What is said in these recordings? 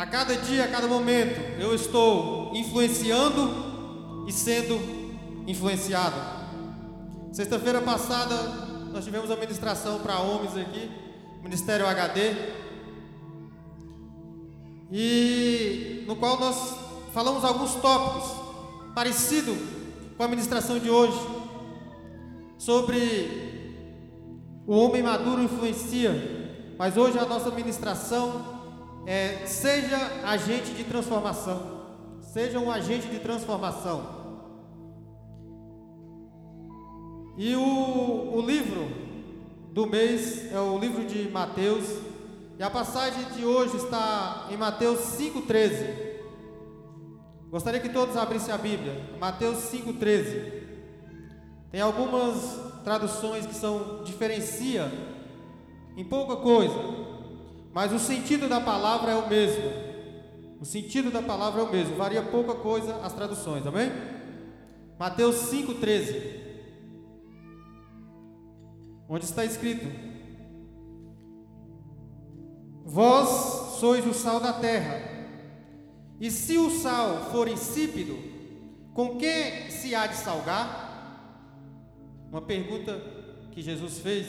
A cada dia, a cada momento, eu estou influenciando e sendo influenciado. Sexta-feira passada, nós tivemos a ministração para homens aqui, Ministério HD, e no qual nós falamos alguns tópicos parecidos com a ministração de hoje, sobre o homem maduro influencia, mas hoje a nossa ministração é, seja agente de transformação. Seja um agente de transformação. E o, o livro do mês é o livro de Mateus. E a passagem de hoje está em Mateus 5,13. Gostaria que todos abrissem a Bíblia. Mateus 5,13. Tem algumas traduções que são diferencia em pouca coisa. Mas o sentido da palavra é o mesmo. O sentido da palavra é o mesmo. Varia pouca coisa as traduções, amém? Mateus 5,13. Onde está escrito: Vós sois o sal da terra. E se o sal for insípido, com que se há de salgar? Uma pergunta que Jesus fez.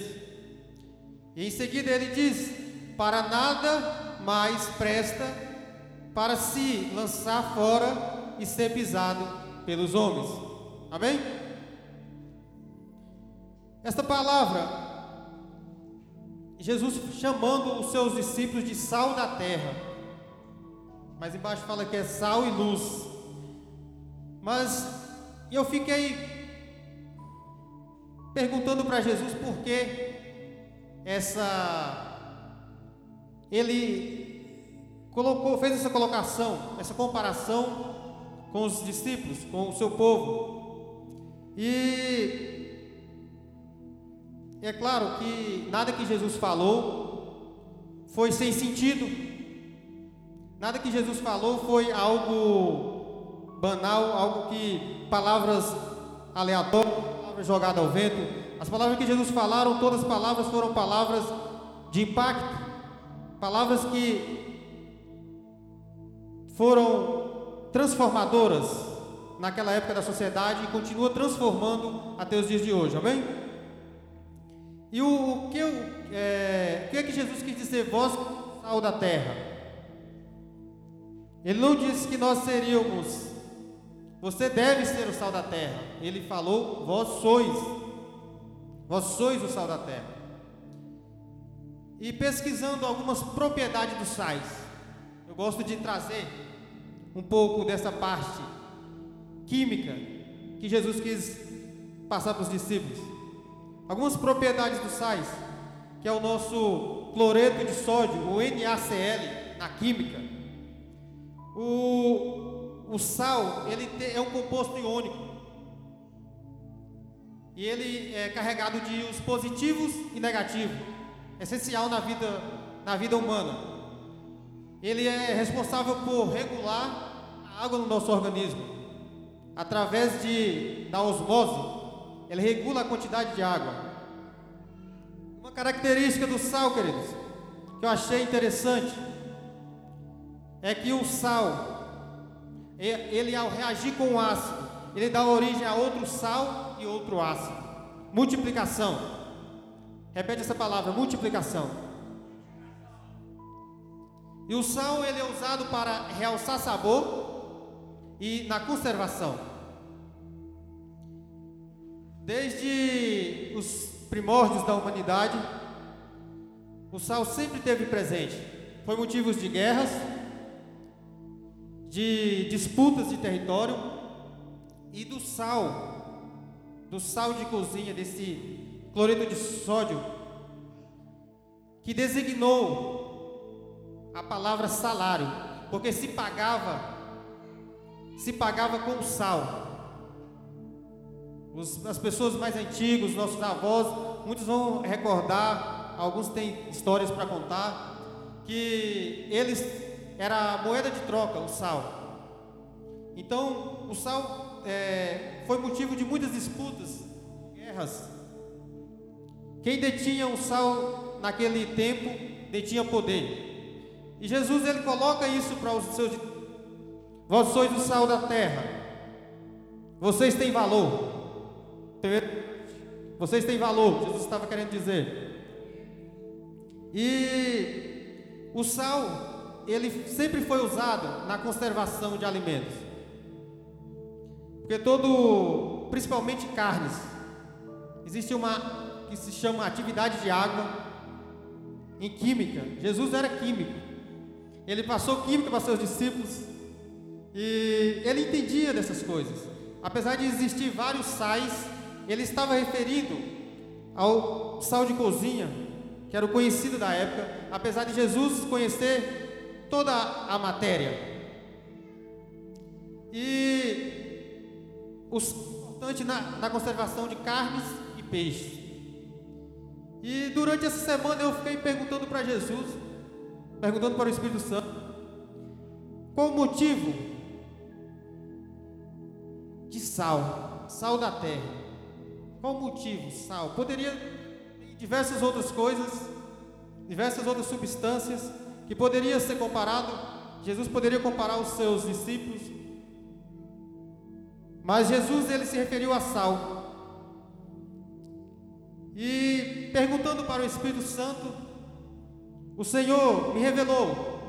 E em seguida ele diz: para nada mais presta para se lançar fora e ser pisado pelos homens. Amém? Esta palavra, Jesus chamando os seus discípulos de sal da terra, mas embaixo fala que é sal e luz. Mas eu fiquei perguntando para Jesus por que essa ele colocou, fez essa colocação, essa comparação com os discípulos, com o seu povo. E é claro que nada que Jesus falou foi sem sentido. Nada que Jesus falou foi algo banal, algo que palavras aleatórias, palavras jogadas ao vento. As palavras que Jesus falaram, todas as palavras foram palavras de impacto. Palavras que foram transformadoras naquela época da sociedade e continua transformando até os dias de hoje, amém? E o, o que, eu, é, o que é que Jesus quis dizer, vós sal da terra? Ele não disse que nós seríamos, você deve ser o sal da terra. Ele falou, vós sois, vós sois o sal da terra e pesquisando algumas propriedades dos sais. Eu gosto de trazer um pouco dessa parte química que Jesus quis passar para os discípulos. Algumas propriedades dos sais, que é o nosso cloreto de sódio, o NaCl na química. O, o sal, ele é um composto iônico. E ele é carregado de os positivos e negativos essencial na vida, na vida humana. Ele é responsável por regular a água no nosso organismo. Através de, da osmose, ele regula a quantidade de água. Uma característica do sal, queridos, que eu achei interessante, é que o sal, ele ao reagir com o ácido, ele dá origem a outro sal e outro ácido. Multiplicação. Repete essa palavra, multiplicação. E o sal ele é usado para realçar sabor e na conservação. Desde os primórdios da humanidade, o sal sempre teve presente. Foi motivo de guerras, de disputas de território e do sal, do sal de cozinha, desse cloreto de sódio, que designou a palavra salário, porque se pagava, se pagava com sal. Os, as pessoas mais antigas, nossos avós, muitos vão recordar, alguns têm histórias para contar, que eles era a moeda de troca, o sal. Então, o sal é, foi motivo de muitas disputas, guerras, quem detinha o sal naquele tempo detinha poder. E Jesus ele coloca isso para os seus Vós sois o sal da terra. Vocês têm valor. Vocês têm valor, Jesus estava querendo dizer. E o sal, ele sempre foi usado na conservação de alimentos. Porque todo, principalmente carnes, existe uma que se chama atividade de água em química. Jesus era químico. Ele passou química para seus discípulos e ele entendia dessas coisas. Apesar de existir vários sais, ele estava referindo ao sal de cozinha, que era o conhecido da época, apesar de Jesus conhecer toda a matéria. E o importante na, na conservação de carnes e peixes. E durante essa semana eu fiquei perguntando para Jesus, perguntando para o Espírito Santo, qual o motivo de sal, sal da terra? Qual o motivo? Sal. Poderia ter diversas outras coisas, diversas outras substâncias que poderia ser comparado. Jesus poderia comparar os seus discípulos, mas Jesus ele se referiu a sal. E perguntando para o Espírito Santo, o Senhor me revelou.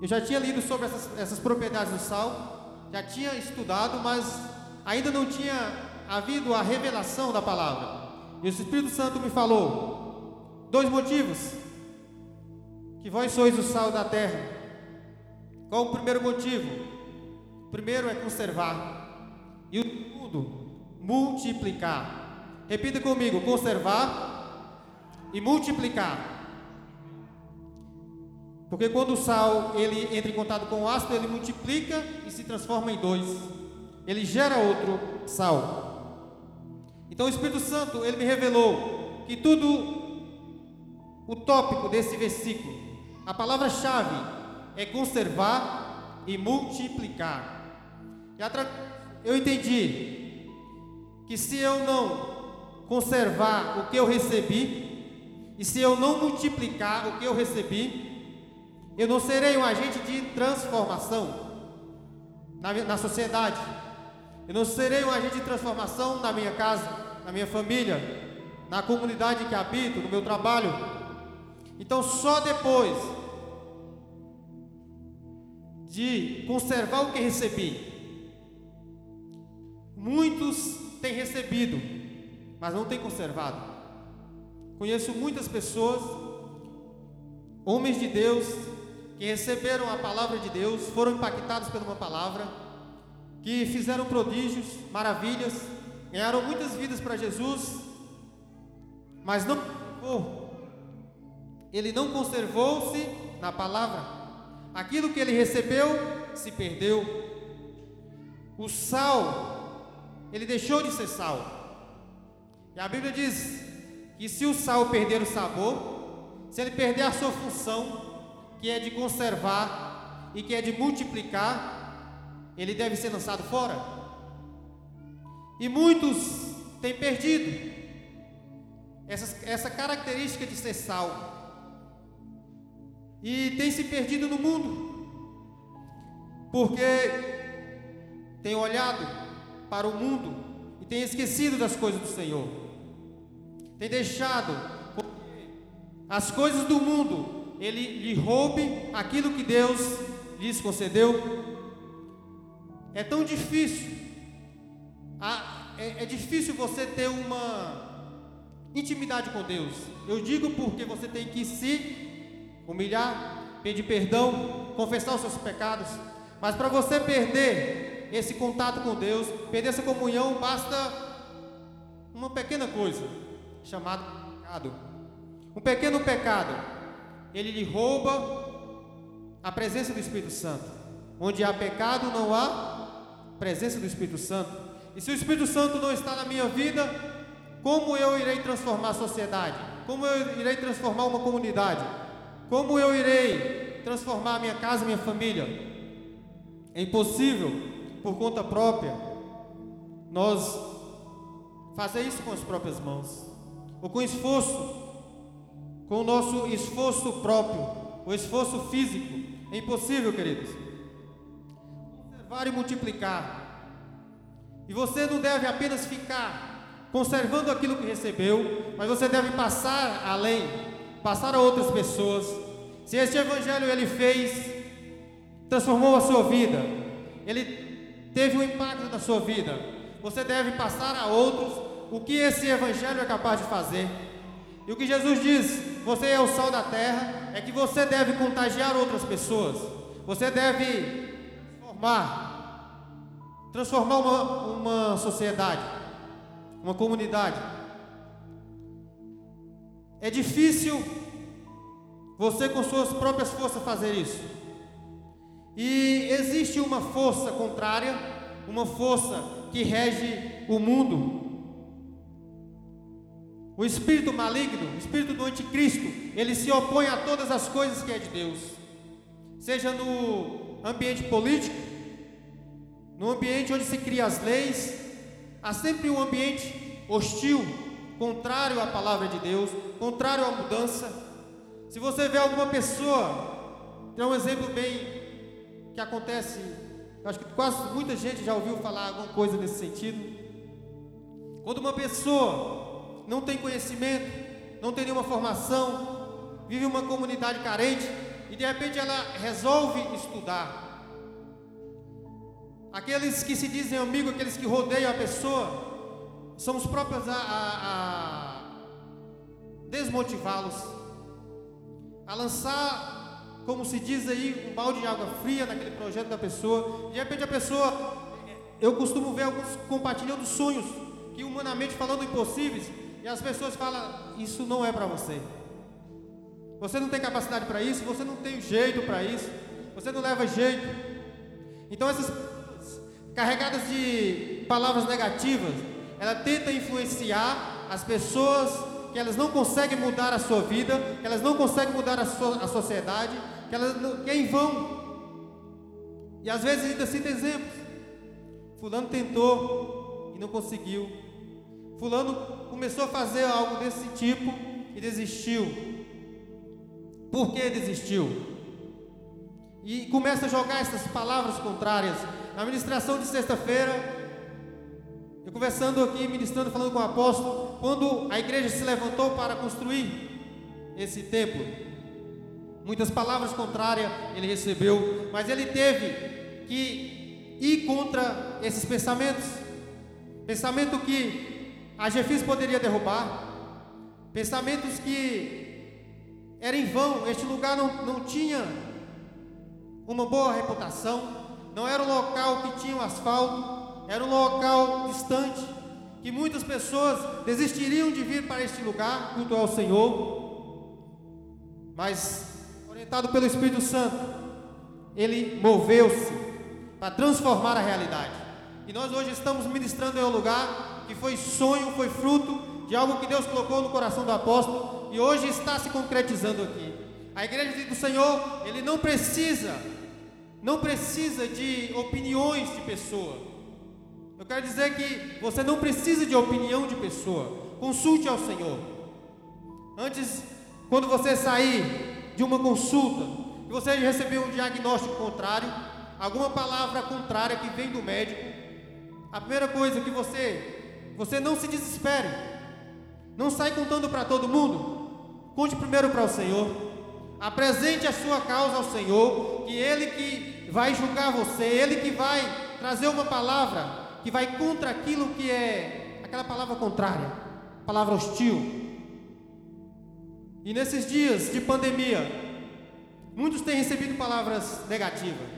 Eu já tinha lido sobre essas, essas propriedades do sal, já tinha estudado, mas ainda não tinha havido a revelação da palavra. E o Espírito Santo me falou dois motivos que vós sois o sal da terra. Qual o primeiro motivo? O primeiro é conservar e o segundo, multiplicar. Repita comigo: conservar e multiplicar. Porque quando o sal ele entra em contato com o ácido, ele multiplica e se transforma em dois. Ele gera outro sal. Então o Espírito Santo ele me revelou que tudo o tópico desse versículo, a palavra-chave é conservar e multiplicar. Eu entendi que se eu não conservar o que eu recebi, e se eu não multiplicar o que eu recebi, eu não serei um agente de transformação na, na sociedade, eu não serei um agente de transformação na minha casa, na minha família, na comunidade que habito, no meu trabalho. Então, só depois de conservar o que recebi, muitos têm recebido mas não tem conservado. Conheço muitas pessoas, homens de Deus, que receberam a palavra de Deus, foram impactados por uma palavra, que fizeram prodígios, maravilhas, ganharam muitas vidas para Jesus, mas não ele não conservou-se na palavra. Aquilo que ele recebeu se perdeu. O sal, ele deixou de ser sal. E a Bíblia diz que se o sal perder o sabor, se ele perder a sua função, que é de conservar e que é de multiplicar, ele deve ser lançado fora. E muitos têm perdido essa, essa característica de ser sal. E tem se perdido no mundo, porque tem olhado para o mundo e tem esquecido das coisas do Senhor tem deixado as coisas do mundo, ele lhe roube aquilo que Deus lhes concedeu. É tão difícil, é, é difícil você ter uma intimidade com Deus. Eu digo porque você tem que se humilhar, pedir perdão, confessar os seus pecados. Mas para você perder esse contato com Deus, perder essa comunhão, basta uma pequena coisa chamado pecado. Um pequeno pecado, ele lhe rouba a presença do Espírito Santo. Onde há pecado, não há presença do Espírito Santo. E se o Espírito Santo não está na minha vida, como eu irei transformar a sociedade? Como eu irei transformar uma comunidade? Como eu irei transformar a minha casa, minha família? É impossível por conta própria nós fazer isso com as próprias mãos ou com esforço, com o nosso esforço próprio, o esforço físico. É impossível, queridos. Conservar e multiplicar. E você não deve apenas ficar conservando aquilo que recebeu, mas você deve passar além, passar a outras pessoas. Se este evangelho ele fez, transformou a sua vida, ele teve um impacto na sua vida, você deve passar a outros o que esse evangelho é capaz de fazer. E o que Jesus diz, você é o sal da terra, é que você deve contagiar outras pessoas. Você deve transformar, transformar uma, uma sociedade, uma comunidade. É difícil você com suas próprias forças fazer isso. E existe uma força contrária, uma força que rege o mundo, o espírito maligno, o espírito do anticristo, ele se opõe a todas as coisas que é de Deus. Seja no ambiente político, no ambiente onde se cria as leis, há sempre um ambiente hostil, contrário à palavra de Deus, contrário à mudança. Se você vê alguma pessoa, tem um exemplo bem que acontece, acho que quase muita gente já ouviu falar alguma coisa nesse sentido. Quando uma pessoa não tem conhecimento, não tem nenhuma formação, vive uma comunidade carente e de repente ela resolve estudar. Aqueles que se dizem amigos, aqueles que rodeiam a pessoa, são os próprios a, a, a desmotivá-los, a lançar, como se diz aí, um balde de água fria naquele projeto da pessoa. De repente a pessoa, eu costumo ver alguns compartilhando sonhos que humanamente falando impossíveis, e as pessoas falam: Isso não é para você. Você não tem capacidade para isso, você não tem jeito para isso, você não leva jeito. Então, essas carregadas de palavras negativas, ela tenta influenciar as pessoas que elas não conseguem mudar a sua vida, que elas não conseguem mudar a, so a sociedade, que elas não, que é em vão. E às vezes ainda cita exemplos. Fulano tentou e não conseguiu. Fulano começou a fazer algo desse tipo e desistiu. Por que desistiu? E começa a jogar essas palavras contrárias. Na ministração de sexta-feira, eu conversando aqui, ministrando, falando com o apóstolo, quando a igreja se levantou para construir esse templo, muitas palavras contrárias ele recebeu, mas ele teve que ir contra esses pensamentos. Pensamento que a Jefis poderia derrubar. Pensamentos que era em vão, este lugar não, não tinha uma boa reputação, não era um local que tinha um asfalto, era um local distante, que muitas pessoas desistiriam de vir para este lugar, culto ao Senhor, mas orientado pelo Espírito Santo, ele moveu-se para transformar a realidade. E nós hoje estamos ministrando em um lugar que foi sonho, foi fruto de algo que Deus colocou no coração do apóstolo e hoje está se concretizando aqui. A igreja do Senhor, ele não precisa, não precisa de opiniões de pessoa. Eu quero dizer que você não precisa de opinião de pessoa. Consulte ao Senhor. Antes, quando você sair de uma consulta, e você receber um diagnóstico contrário, alguma palavra contrária que vem do médico, a primeira coisa que você você não se desespere. Não sai contando para todo mundo. Conte primeiro para o Senhor. Apresente a sua causa ao Senhor, que Ele que vai julgar você, Ele que vai trazer uma palavra que vai contra aquilo que é aquela palavra contrária, palavra hostil. E nesses dias de pandemia, muitos têm recebido palavras negativas.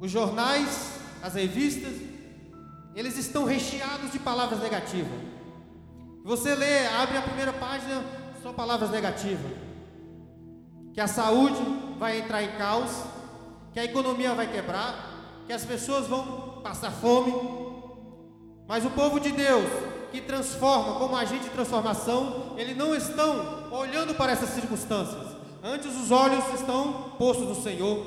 Os jornais, as revistas, eles estão recheados de palavras negativas. Você lê, abre a primeira página, só palavras negativas. Que a saúde vai entrar em caos, que a economia vai quebrar, que as pessoas vão passar fome. Mas o povo de Deus, que transforma como agente de transformação, eles não estão olhando para essas circunstâncias. Antes os olhos estão postos no Senhor.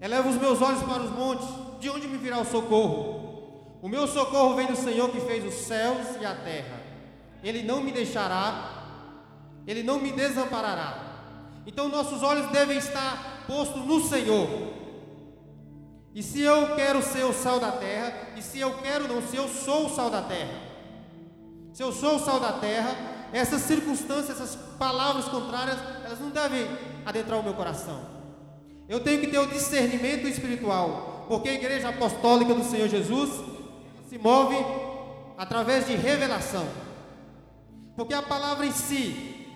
Eleva os meus olhos para os montes, de onde me virá o socorro? O meu socorro vem do Senhor que fez os céus e a terra. Ele não me deixará Ele não me desamparará. Então nossos olhos devem estar postos no Senhor. E se eu quero ser o sal da terra, e se eu quero não, se eu sou o sal da terra, se eu sou o sal da terra, essas circunstâncias, essas palavras contrárias, elas não devem adentrar o meu coração. Eu tenho que ter o discernimento espiritual, porque a igreja apostólica do Senhor Jesus se move através de revelação. Porque a palavra em si,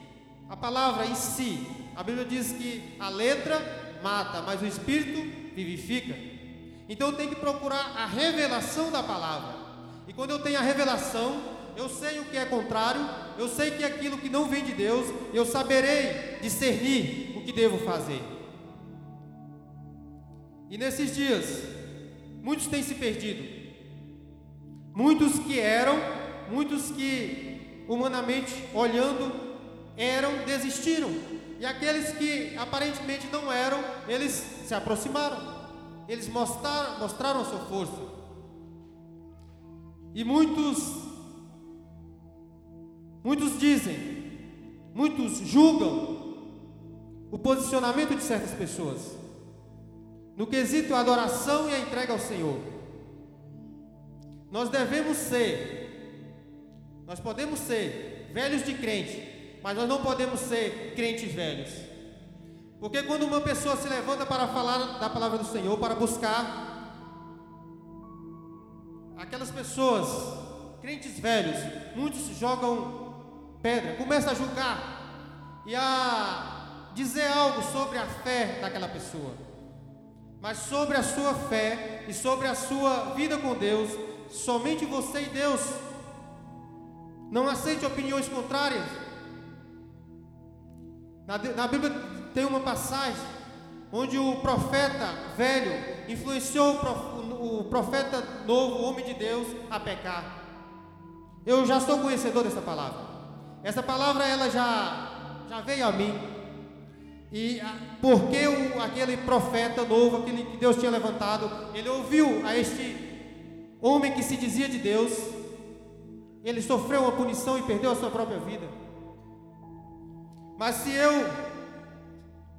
a palavra em si, a Bíblia diz que a letra mata, mas o espírito vivifica. Então eu tenho que procurar a revelação da palavra. E quando eu tenho a revelação, eu sei o que é contrário, eu sei que aquilo que não vem de Deus, eu saberei discernir o que devo fazer. E nesses dias, muitos têm se perdido. Muitos que eram, muitos que humanamente olhando eram, desistiram. E aqueles que aparentemente não eram, eles se aproximaram. Eles mostraram, mostraram a sua força. E muitos Muitos dizem, muitos julgam o posicionamento de certas pessoas no quesito a adoração e a entrega ao Senhor. Nós devemos ser, nós podemos ser velhos de crente, mas nós não podemos ser crentes velhos. Porque quando uma pessoa se levanta para falar da palavra do Senhor, para buscar, aquelas pessoas, crentes velhos, muitos jogam pedra, começa a julgar e a dizer algo sobre a fé daquela pessoa. Mas sobre a sua fé e sobre a sua vida com Deus, somente você e Deus. Não aceite opiniões contrárias. Na, na Bíblia tem uma passagem onde o profeta velho influenciou o profeta novo, o homem de Deus, a pecar. Eu já sou conhecedor dessa palavra. Essa palavra ela já, já veio a mim. E porque o, aquele profeta novo, aquele que Deus tinha levantado, ele ouviu a este homem que se dizia de Deus, ele sofreu uma punição e perdeu a sua própria vida. Mas se eu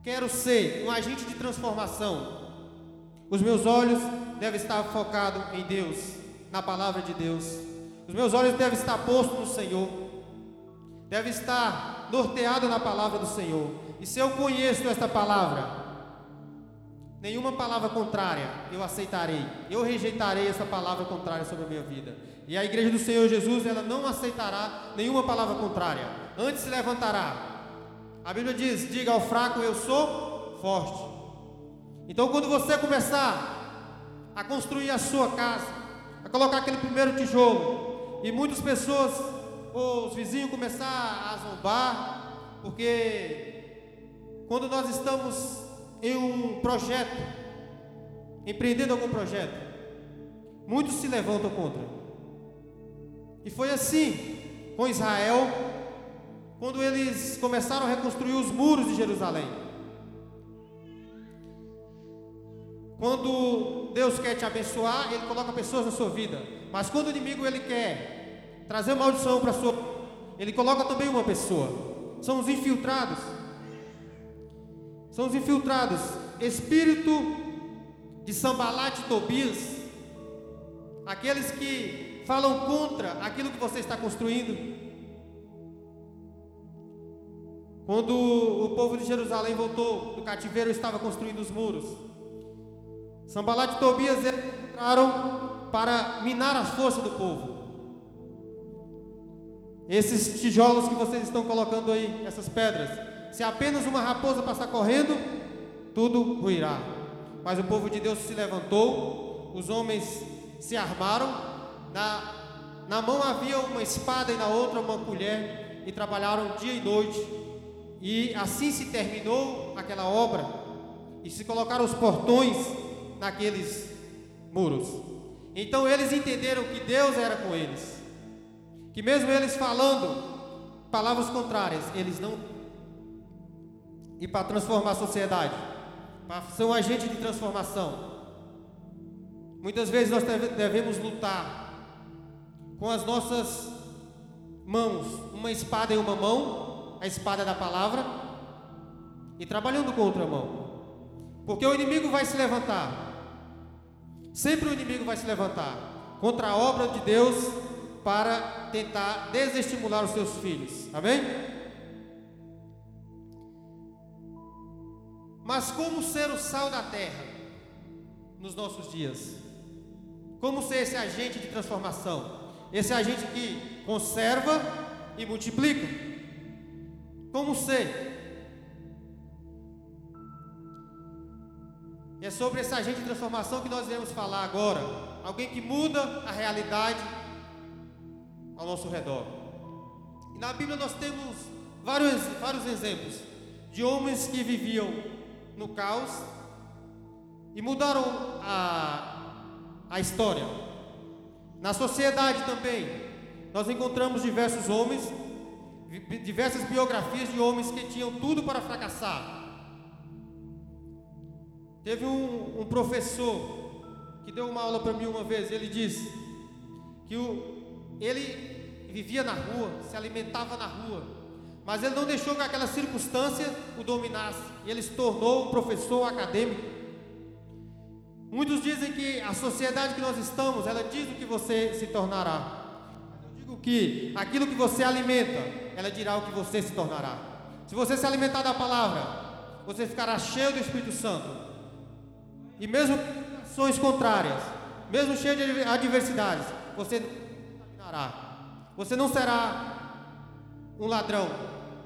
quero ser um agente de transformação, os meus olhos devem estar focados em Deus, na palavra de Deus. Os meus olhos devem estar postos no Senhor deve estar norteado na palavra do Senhor. E se eu conheço esta palavra, nenhuma palavra contrária eu aceitarei. Eu rejeitarei essa palavra contrária sobre a minha vida. E a igreja do Senhor Jesus, ela não aceitará nenhuma palavra contrária. Antes se levantará. A Bíblia diz: diga ao fraco, eu sou forte. Então, quando você começar a construir a sua casa, a colocar aquele primeiro tijolo, e muitas pessoas os vizinhos começar a zombar, porque quando nós estamos em um projeto, empreendendo algum projeto, muitos se levantam contra. E foi assim com Israel, quando eles começaram a reconstruir os muros de Jerusalém. Quando Deus quer te abençoar, Ele coloca pessoas na sua vida. Mas quando o inimigo ele quer trazer maldição para sua. Ele coloca também uma pessoa. São os infiltrados. São os infiltrados. Espírito de Sambalat e Tobias. Aqueles que falam contra aquilo que você está construindo. Quando o povo de Jerusalém voltou do cativeiro, estava construindo os muros. Sambalat e Tobias entraram para minar as forças do povo. Esses tijolos que vocês estão colocando aí, essas pedras, se apenas uma raposa passar correndo, tudo ruirá. Mas o povo de Deus se levantou, os homens se armaram, na, na mão havia uma espada e na outra uma colher, e trabalharam dia e noite. E assim se terminou aquela obra, e se colocaram os portões naqueles muros. Então eles entenderam que Deus era com eles que mesmo eles falando palavras contrárias, eles não. E para transformar a sociedade, para ser um agente de transformação. Muitas vezes nós devemos lutar com as nossas mãos, uma espada em uma mão, a espada da palavra e trabalhando com outra mão. Porque o inimigo vai se levantar. Sempre o inimigo vai se levantar contra a obra de Deus para tentar desestimular os seus filhos. Amém? Mas como ser o sal da terra nos nossos dias? Como ser esse agente de transformação? Esse agente que conserva e multiplica? Como ser? É sobre esse agente de transformação que nós iremos falar agora. Alguém que muda a realidade ao nosso redor. E na Bíblia nós temos vários, vários exemplos de homens que viviam no caos e mudaram a, a história. Na sociedade também, nós encontramos diversos homens, diversas biografias de homens que tinham tudo para fracassar. Teve um, um professor que deu uma aula para mim uma vez, ele disse que o, ele vivia na rua, se alimentava na rua, mas ele não deixou que aquela circunstância o dominasse, ele se tornou um professor acadêmico. Muitos dizem que a sociedade que nós estamos, ela diz o que você se tornará. Eu digo que aquilo que você alimenta, ela dirá o que você se tornará. Se você se alimentar da palavra, você ficará cheio do Espírito Santo. E mesmo ações contrárias, mesmo cheio de adversidades, você você não será um ladrão.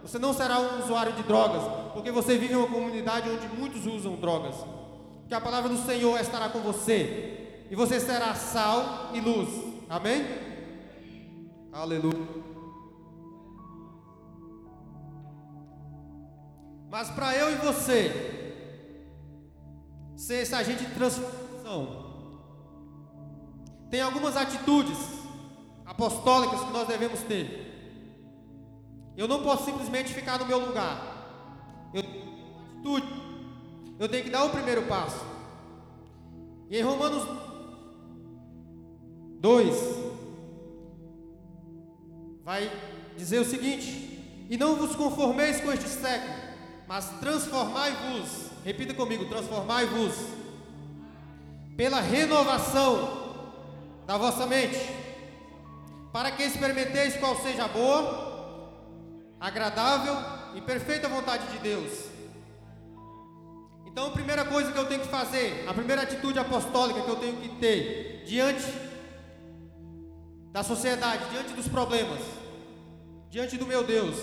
Você não será um usuário de drogas, porque você vive em uma comunidade onde muitos usam drogas. Que a palavra do Senhor estará com você e você será sal e luz. Amém? Aleluia. Mas para eu e você ser esse agente de transformação, tem algumas atitudes apostólicas que nós devemos ter. Eu não posso simplesmente ficar no meu lugar. Eu tenho uma atitude. Eu tenho que dar o primeiro passo. E em Romanos 2 vai dizer o seguinte: E não vos conformeis com este século, mas transformai-vos. Repita comigo: transformai-vos pela renovação da vossa mente para que experimenteis qual seja a boa, agradável e perfeita vontade de Deus. Então, a primeira coisa que eu tenho que fazer, a primeira atitude apostólica que eu tenho que ter diante da sociedade, diante dos problemas, diante do meu Deus,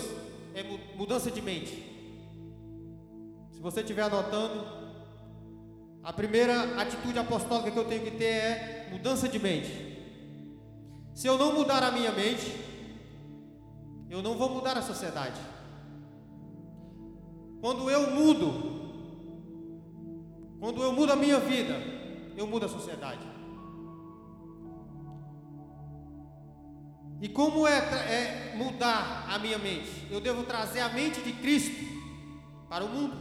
é mudança de mente. Se você estiver anotando, a primeira atitude apostólica que eu tenho que ter é mudança de mente. Se eu não mudar a minha mente, eu não vou mudar a sociedade. Quando eu mudo, quando eu mudo a minha vida, eu mudo a sociedade. E como é, é, mudar a minha mente? Eu devo trazer a mente de Cristo para o mundo.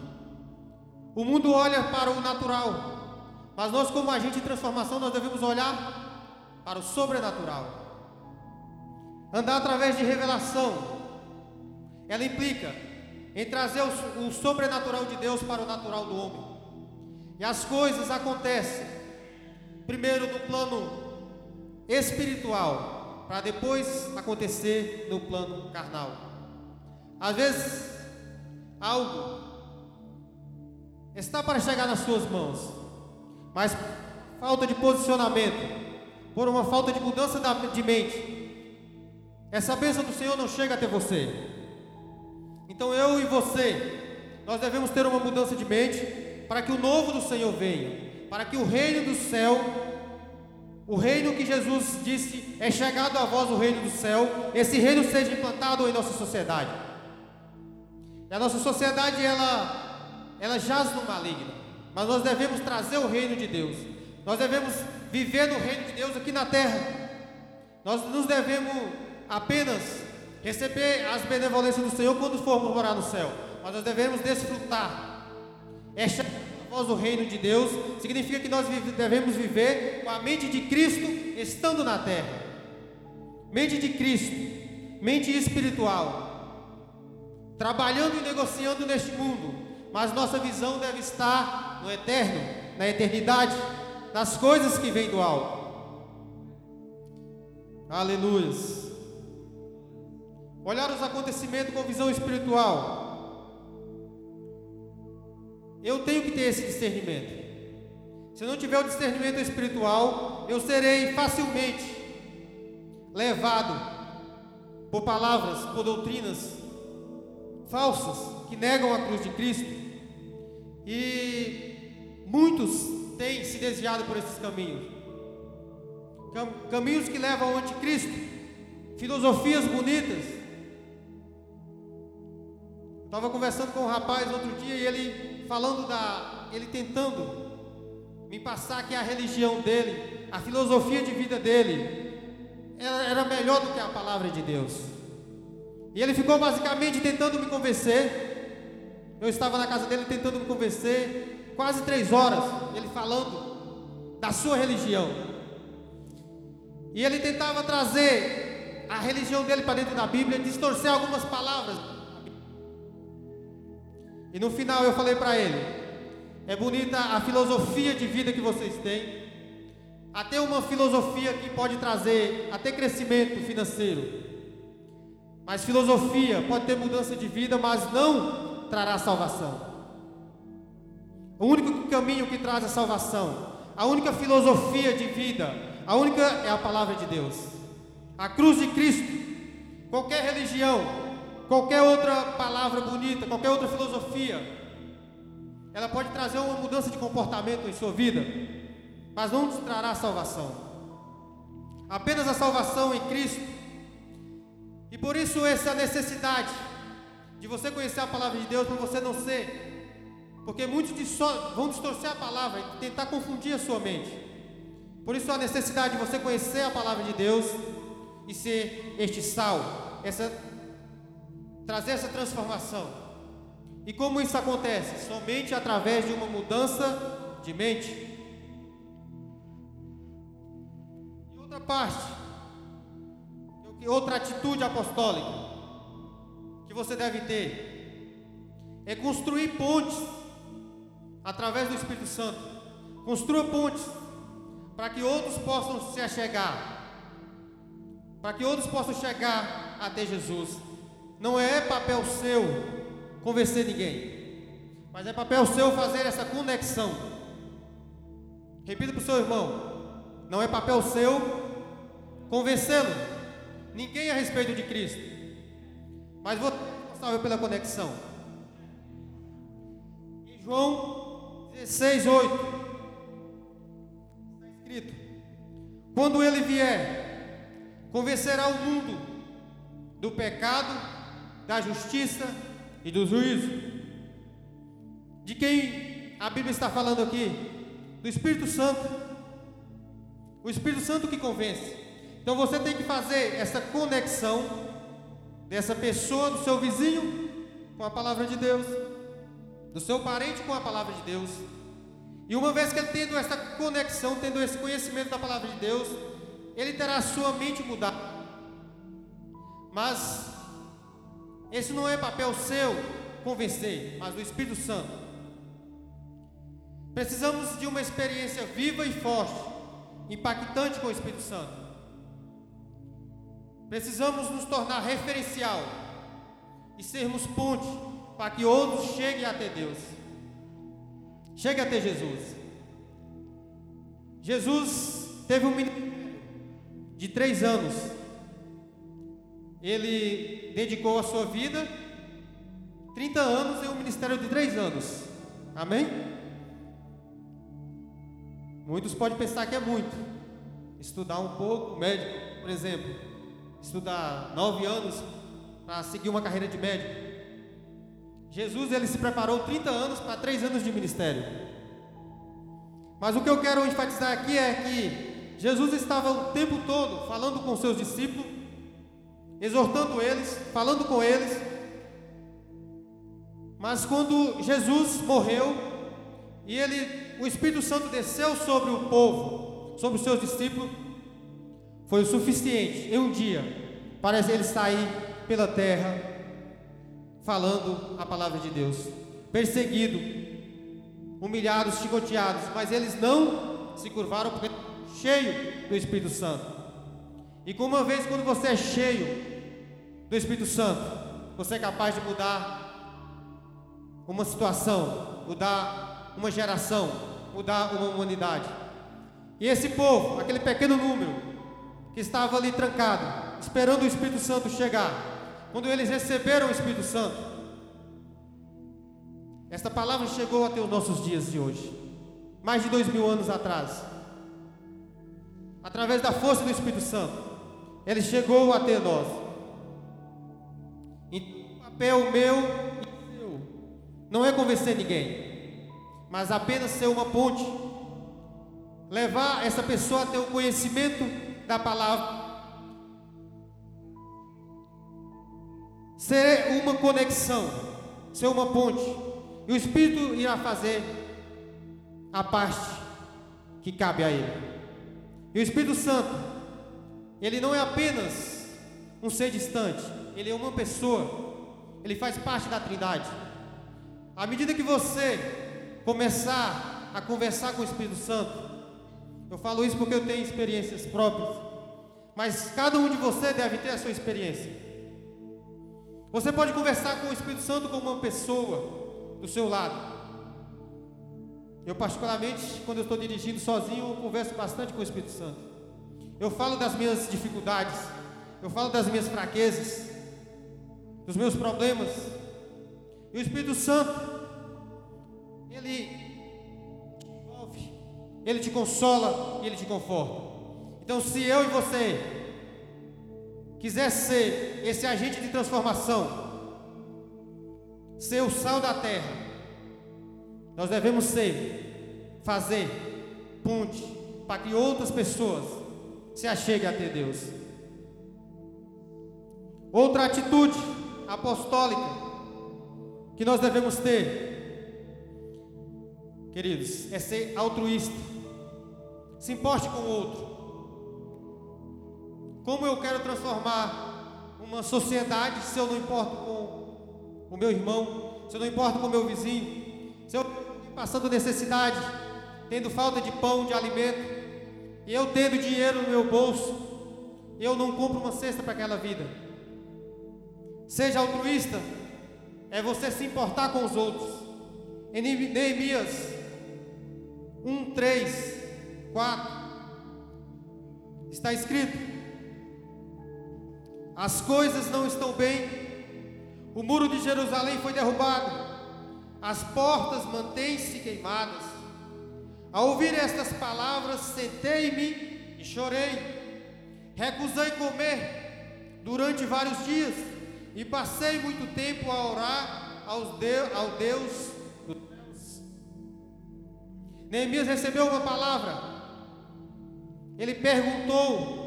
O mundo olha para o natural, mas nós, como agente de transformação, nós devemos olhar para o sobrenatural andar através de revelação. Ela implica em trazer o, o sobrenatural de Deus para o natural do homem. E as coisas acontecem primeiro no plano espiritual, para depois acontecer no plano carnal. Às vezes, algo está para chegar nas suas mãos, mas falta de posicionamento, por uma falta de mudança de mente, essa bênção do Senhor não chega até você. Então eu e você, nós devemos ter uma mudança de mente para que o novo do Senhor venha, para que o reino do céu, o reino que Jesus disse é chegado a vós o reino do céu, esse reino seja implantado em nossa sociedade. E a nossa sociedade ela ela jaz no maligno, mas nós devemos trazer o reino de Deus. Nós devemos viver no reino de Deus aqui na terra. Nós nos devemos apenas receber as benevolências do Senhor quando formos morar no céu, mas nós devemos desfrutar. Esta voz do reino de Deus significa que nós devemos viver com a mente de Cristo estando na terra. Mente de Cristo, mente espiritual. trabalhando e negociando neste mundo, mas nossa visão deve estar no eterno, na eternidade, nas coisas que vêm do alto. Aleluia. Olhar os acontecimentos com visão espiritual. Eu tenho que ter esse discernimento. Se eu não tiver o discernimento espiritual, eu serei facilmente levado por palavras, por doutrinas falsas que negam a cruz de Cristo. E muitos têm se desviado por esses caminhos. Cam caminhos que levam ao anticristo, filosofias bonitas. Estava conversando com um rapaz outro dia e ele falando da. ele tentando me passar que a religião dele, a filosofia de vida dele, era melhor do que a palavra de Deus. E ele ficou basicamente tentando me convencer. Eu estava na casa dele tentando me convencer, quase três horas, ele falando da sua religião. E ele tentava trazer a religião dele para dentro da Bíblia, distorcer algumas palavras. E no final eu falei para ele: é bonita a filosofia de vida que vocês têm, até uma filosofia que pode trazer até crescimento financeiro. Mas filosofia pode ter mudança de vida, mas não trará salvação. O único caminho que traz a salvação, a única filosofia de vida, a única é a palavra de Deus. A cruz de Cristo. Qualquer religião, qualquer outra palavra bonita, qualquer outra filosofia, ela pode trazer uma mudança de comportamento em sua vida, mas não te trará salvação. Apenas a salvação em Cristo. E por isso essa necessidade de você conhecer a palavra de Deus para você não ser porque muitos vão distorcer a palavra e tentar confundir a sua mente. Por isso a necessidade de você conhecer a palavra de Deus e ser este sal, essa trazer essa transformação. E como isso acontece? Somente através de uma mudança de mente. outra parte, outra atitude apostólica que você deve ter é construir pontes através do Espírito Santo. Construa pontes para que outros possam se achegar, para que outros possam chegar até Jesus. Não é papel seu convencer ninguém, mas é papel seu fazer essa conexão. Repita para o seu irmão: não é papel seu convencê-lo. Ninguém a respeito de Cristo. Mas é responsável pela conexão. Em João 16, 8. Está escrito: Quando ele vier, convencerá o mundo do pecado, da justiça e do juízo. De quem a Bíblia está falando aqui? Do Espírito Santo. O Espírito Santo que convence. Então você tem que fazer essa conexão dessa pessoa, do seu vizinho, com a palavra de Deus, do seu parente com a palavra de Deus. E uma vez que ele tendo essa conexão, tendo esse conhecimento da palavra de Deus, ele terá a sua mente mudada. Mas esse não é papel seu convencer, mas do Espírito Santo. Precisamos de uma experiência viva e forte, impactante com o Espírito Santo. Precisamos nos tornar referencial e sermos ponte para que outros cheguem até Deus. Chegue até Jesus. Jesus teve um ministério de três anos. Ele dedicou a sua vida 30 anos em um ministério de três anos. Amém? Muitos podem pensar que é muito. Estudar um pouco, médico, por exemplo estudar nove anos para seguir uma carreira de médico. Jesus ele se preparou 30 anos para três anos de ministério. Mas o que eu quero enfatizar aqui é que Jesus estava o tempo todo falando com seus discípulos, exortando eles, falando com eles. Mas quando Jesus morreu e ele, o Espírito Santo desceu sobre o povo, sobre os seus discípulos, foi o suficiente em um dia para ele sair pela terra, falando a palavra de Deus, perseguido, humilhados, chicoteados, mas eles não se curvaram porque cheio do Espírito Santo. E como uma vez quando você é cheio do Espírito Santo, você é capaz de mudar uma situação, mudar uma geração, mudar uma humanidade. E esse povo, aquele pequeno número que estava ali trancado, esperando o Espírito Santo chegar, quando eles receberam o Espírito Santo, esta palavra chegou até os nossos dias de hoje, mais de dois mil anos atrás, através da força do Espírito Santo, ele chegou até nós. Papel meu e seu não é convencer ninguém, mas apenas ser uma ponte, levar essa pessoa a ter o conhecimento da palavra ser uma conexão, ser uma ponte. E o Espírito irá fazer a parte que cabe a Ele. E o Espírito Santo, ele não é apenas um ser distante, ele é uma pessoa, ele faz parte da Trindade. À medida que você começar a conversar com o Espírito Santo, eu falo isso porque eu tenho experiências próprias, mas cada um de você deve ter a sua experiência. Você pode conversar com o Espírito Santo como uma pessoa do seu lado. Eu, particularmente, quando eu estou dirigindo sozinho, eu converso bastante com o Espírito Santo. Eu falo das minhas dificuldades, eu falo das minhas fraquezas, dos meus problemas. E o Espírito Santo, ele te envolve, ele te consola e ele te conforta. Então, se eu e você quiser ser esse agente de transformação, ser o sal da terra, nós devemos ser, fazer ponte para que outras pessoas se acheguem a ter Deus. Outra atitude apostólica que nós devemos ter, queridos, é ser altruísta. Se importe com o outro. Como eu quero transformar uma sociedade se eu não importo com o meu irmão, se eu não importo com o meu vizinho, se eu passando necessidade, tendo falta de pão, de alimento, e eu tendo dinheiro no meu bolso, eu não compro uma cesta para aquela vida. Seja altruísta, é você se importar com os outros. Em Neemias 1, 3, 4, está escrito: as coisas não estão bem, o muro de Jerusalém foi derrubado, as portas mantêm-se queimadas. Ao ouvir estas palavras, sentei-me e chorei. Recusei comer durante vários dias e passei muito tempo a orar aos Deus, ao Deus dos céus. Neemias recebeu uma palavra. Ele perguntou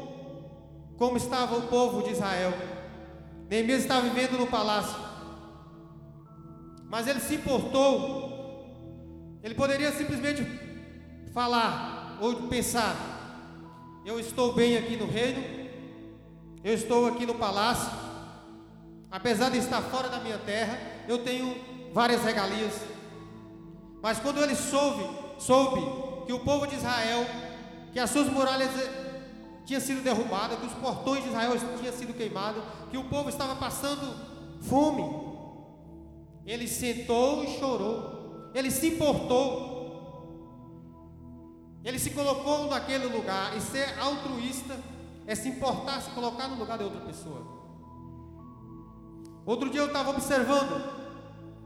como estava o povo de Israel. Neemias estava vivendo no palácio, mas ele se importou. Ele poderia simplesmente falar ou pensar: Eu estou bem aqui no reino, eu estou aqui no palácio, apesar de estar fora da minha terra, eu tenho várias regalias. Mas quando ele soube, soube que o povo de Israel, que as suas muralhas tinha sido derrubada, que os portões de Israel tinham sido queimados, que o povo estava passando fome. Ele sentou e chorou. Ele se importou. Ele se colocou naquele lugar. E ser altruísta é se importar, se colocar no lugar de outra pessoa. Outro dia eu estava observando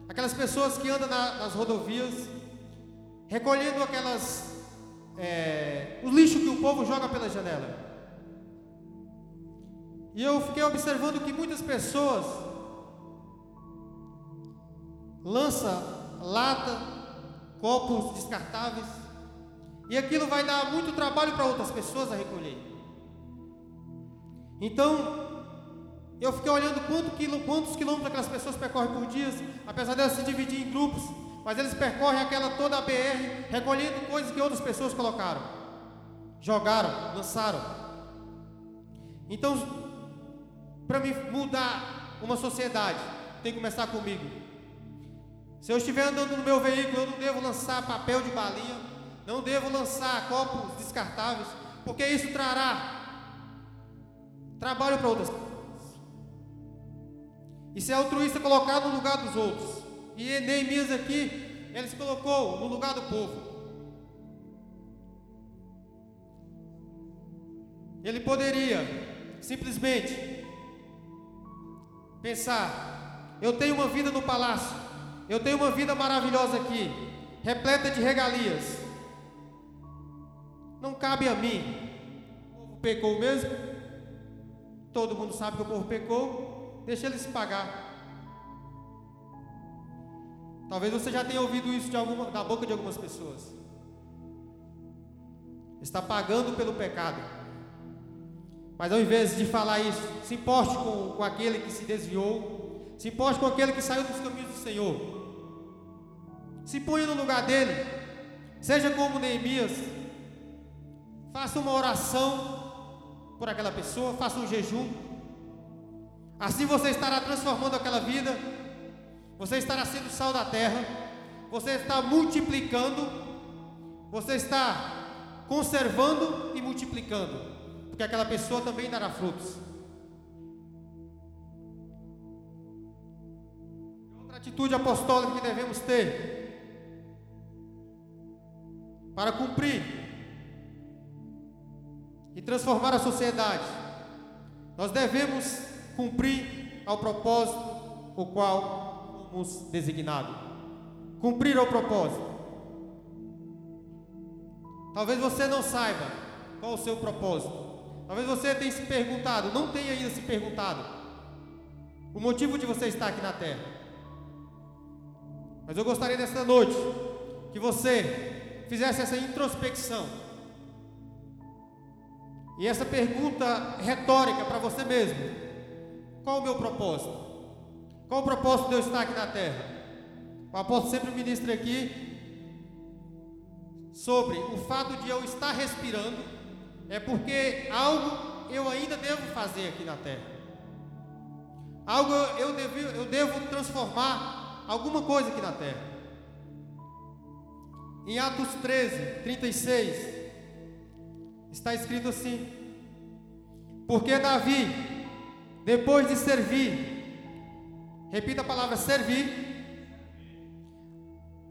aquelas pessoas que andam na, nas rodovias, recolhendo aquelas. É, o lixo que o povo joga pela janela. E eu fiquei observando que muitas pessoas lançam lata, copos descartáveis, e aquilo vai dar muito trabalho para outras pessoas a recolher. Então, eu fiquei olhando quanto quantos quilômetros aquelas pessoas percorrem por dia, apesar delas se dividir em grupos, mas eles percorrem aquela toda a BR, recolhendo coisas que outras pessoas colocaram, jogaram, lançaram. Então, para me mudar uma sociedade, tem que começar comigo. Se eu estiver andando no meu veículo, eu não devo lançar papel de balinha, não devo lançar copos descartáveis, porque isso trará trabalho para outras pessoas. E ser altruísta é colocar no lugar dos outros. E Neemias aqui, ele se colocou no lugar do povo. Ele poderia simplesmente pensar: eu tenho uma vida no palácio, eu tenho uma vida maravilhosa aqui, repleta de regalias. Não cabe a mim. O povo pecou mesmo. Todo mundo sabe que o povo pecou. Deixa eles pagar. Talvez você já tenha ouvido isso alguma, da boca de algumas pessoas. Está pagando pelo pecado. Mas ao invés de falar isso, se importe com, com aquele que se desviou, se importe com aquele que saiu dos caminhos do Senhor. Se ponha no lugar dele, seja como Neemias, faça uma oração por aquela pessoa, faça um jejum. Assim você estará transformando aquela vida, você estará sendo sal da terra, você está multiplicando, você está conservando e multiplicando. Porque aquela pessoa também dará frutos. Outra atitude apostólica que devemos ter. Para cumprir e transformar a sociedade, nós devemos cumprir ao propósito o qual fomos designados. Cumprir ao propósito. Talvez você não saiba qual o seu propósito. Talvez você tenha se perguntado, não tenha ainda se perguntado, o motivo de você estar aqui na terra. Mas eu gostaria nesta noite que você fizesse essa introspecção e essa pergunta retórica para você mesmo: qual o meu propósito? Qual o propósito de eu estar aqui na terra? O apóstolo sempre ministra aqui sobre o fato de eu estar respirando é porque algo eu ainda devo fazer aqui na terra. Algo eu devo, eu devo transformar alguma coisa aqui na terra. Em Atos 13, 36, está escrito assim: Porque Davi, depois de servir, repita a palavra servir,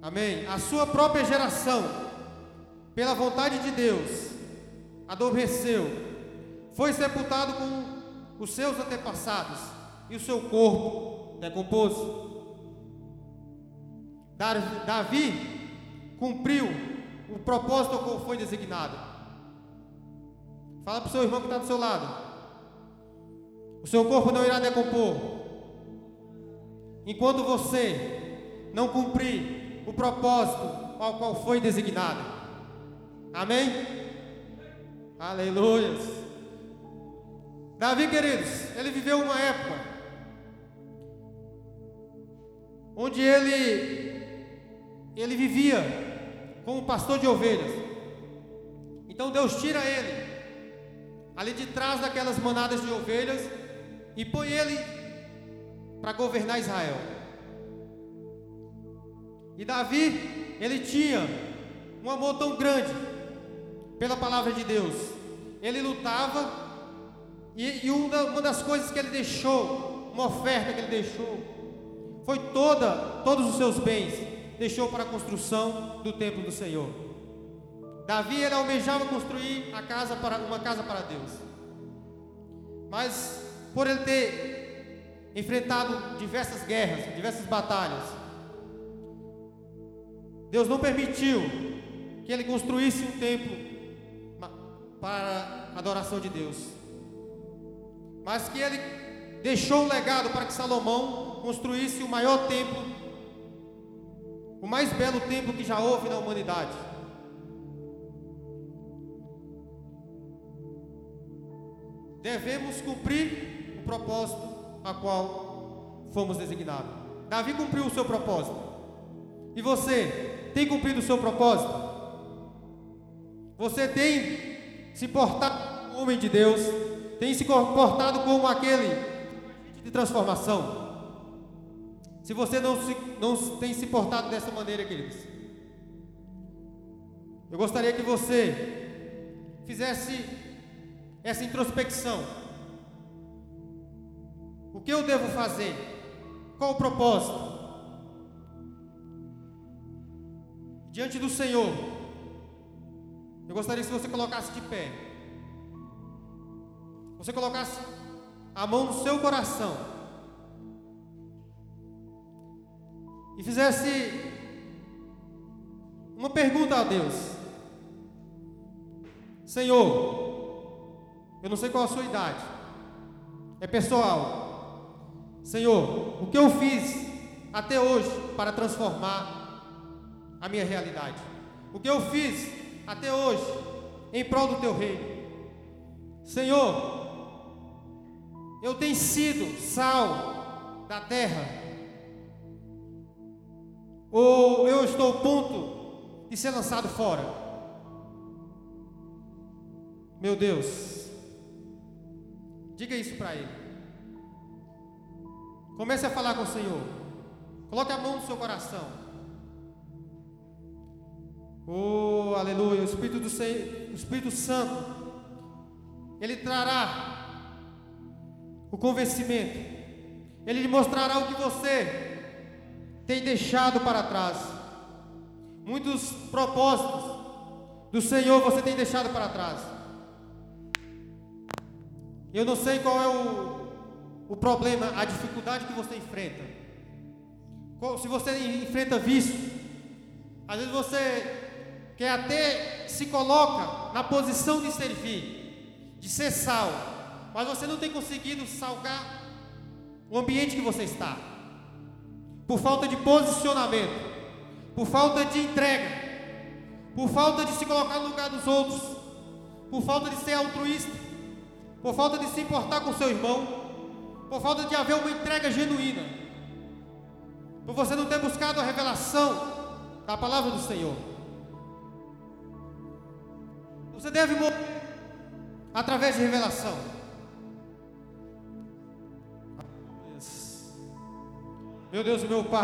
amém, a sua própria geração, pela vontade de Deus, adormeceu, foi sepultado com os seus antepassados e o seu corpo decompôs. Davi cumpriu o propósito ao qual foi designado. Fala para o seu irmão que está do seu lado. O seu corpo não irá decompor. Enquanto você não cumprir o propósito ao qual foi designado. Amém? Aleluias. Davi, queridos, ele viveu uma época onde ele ele vivia como pastor de ovelhas. Então Deus tira ele ali de trás daquelas manadas de ovelhas e põe ele para governar Israel. E Davi, ele tinha um amor tão grande pela palavra de Deus. Ele lutava e, e uma, das coisas que ele deixou, uma oferta que ele deixou, foi toda, todos os seus bens, deixou para a construção do templo do Senhor. Davi ele almejava construir a casa para uma casa para Deus. Mas por ele ter enfrentado diversas guerras, diversas batalhas, Deus não permitiu que ele construísse um templo para a adoração de Deus. Mas que ele deixou um legado para que Salomão construísse o maior templo, o mais belo templo que já houve na humanidade. Devemos cumprir o propósito a qual fomos designados. Davi cumpriu o seu propósito. E você tem cumprido o seu propósito? Você tem se portado como homem de Deus, tem se comportado como aquele de transformação. Se você não, se, não tem se portado dessa maneira, queridos, eu gostaria que você fizesse essa introspecção. O que eu devo fazer? Qual o propósito? Diante do Senhor, eu gostaria que você colocasse de pé. Você colocasse a mão no seu coração. E fizesse uma pergunta a Deus. Senhor, eu não sei qual a sua idade. É pessoal. Senhor, o que eu fiz até hoje para transformar a minha realidade? O que eu fiz até hoje em prol do teu reino? Senhor, eu tenho sido sal da terra? Ou eu estou ao ponto de ser lançado fora? Meu Deus, diga isso para Ele. Comece a falar com o Senhor. Coloque a mão no seu coração. Oh, aleluia. O Espírito, do, o Espírito Santo, Ele trará o convencimento. Ele lhe mostrará o que você tem deixado para trás. Muitos propósitos do Senhor você tem deixado para trás. Eu não sei qual é o, o problema, a dificuldade que você enfrenta. Se você enfrenta vício, às vezes você quer até se coloca na posição de servir, de ser sal, mas você não tem conseguido salgar o ambiente que você está, por falta de posicionamento, por falta de entrega, por falta de se colocar no lugar dos outros, por falta de ser altruísta, por falta de se importar com seu irmão, por falta de haver uma entrega genuína, por você não ter buscado a revelação da palavra do Senhor. Você deve morrer através de revelação. Meu Deus, meu Pai.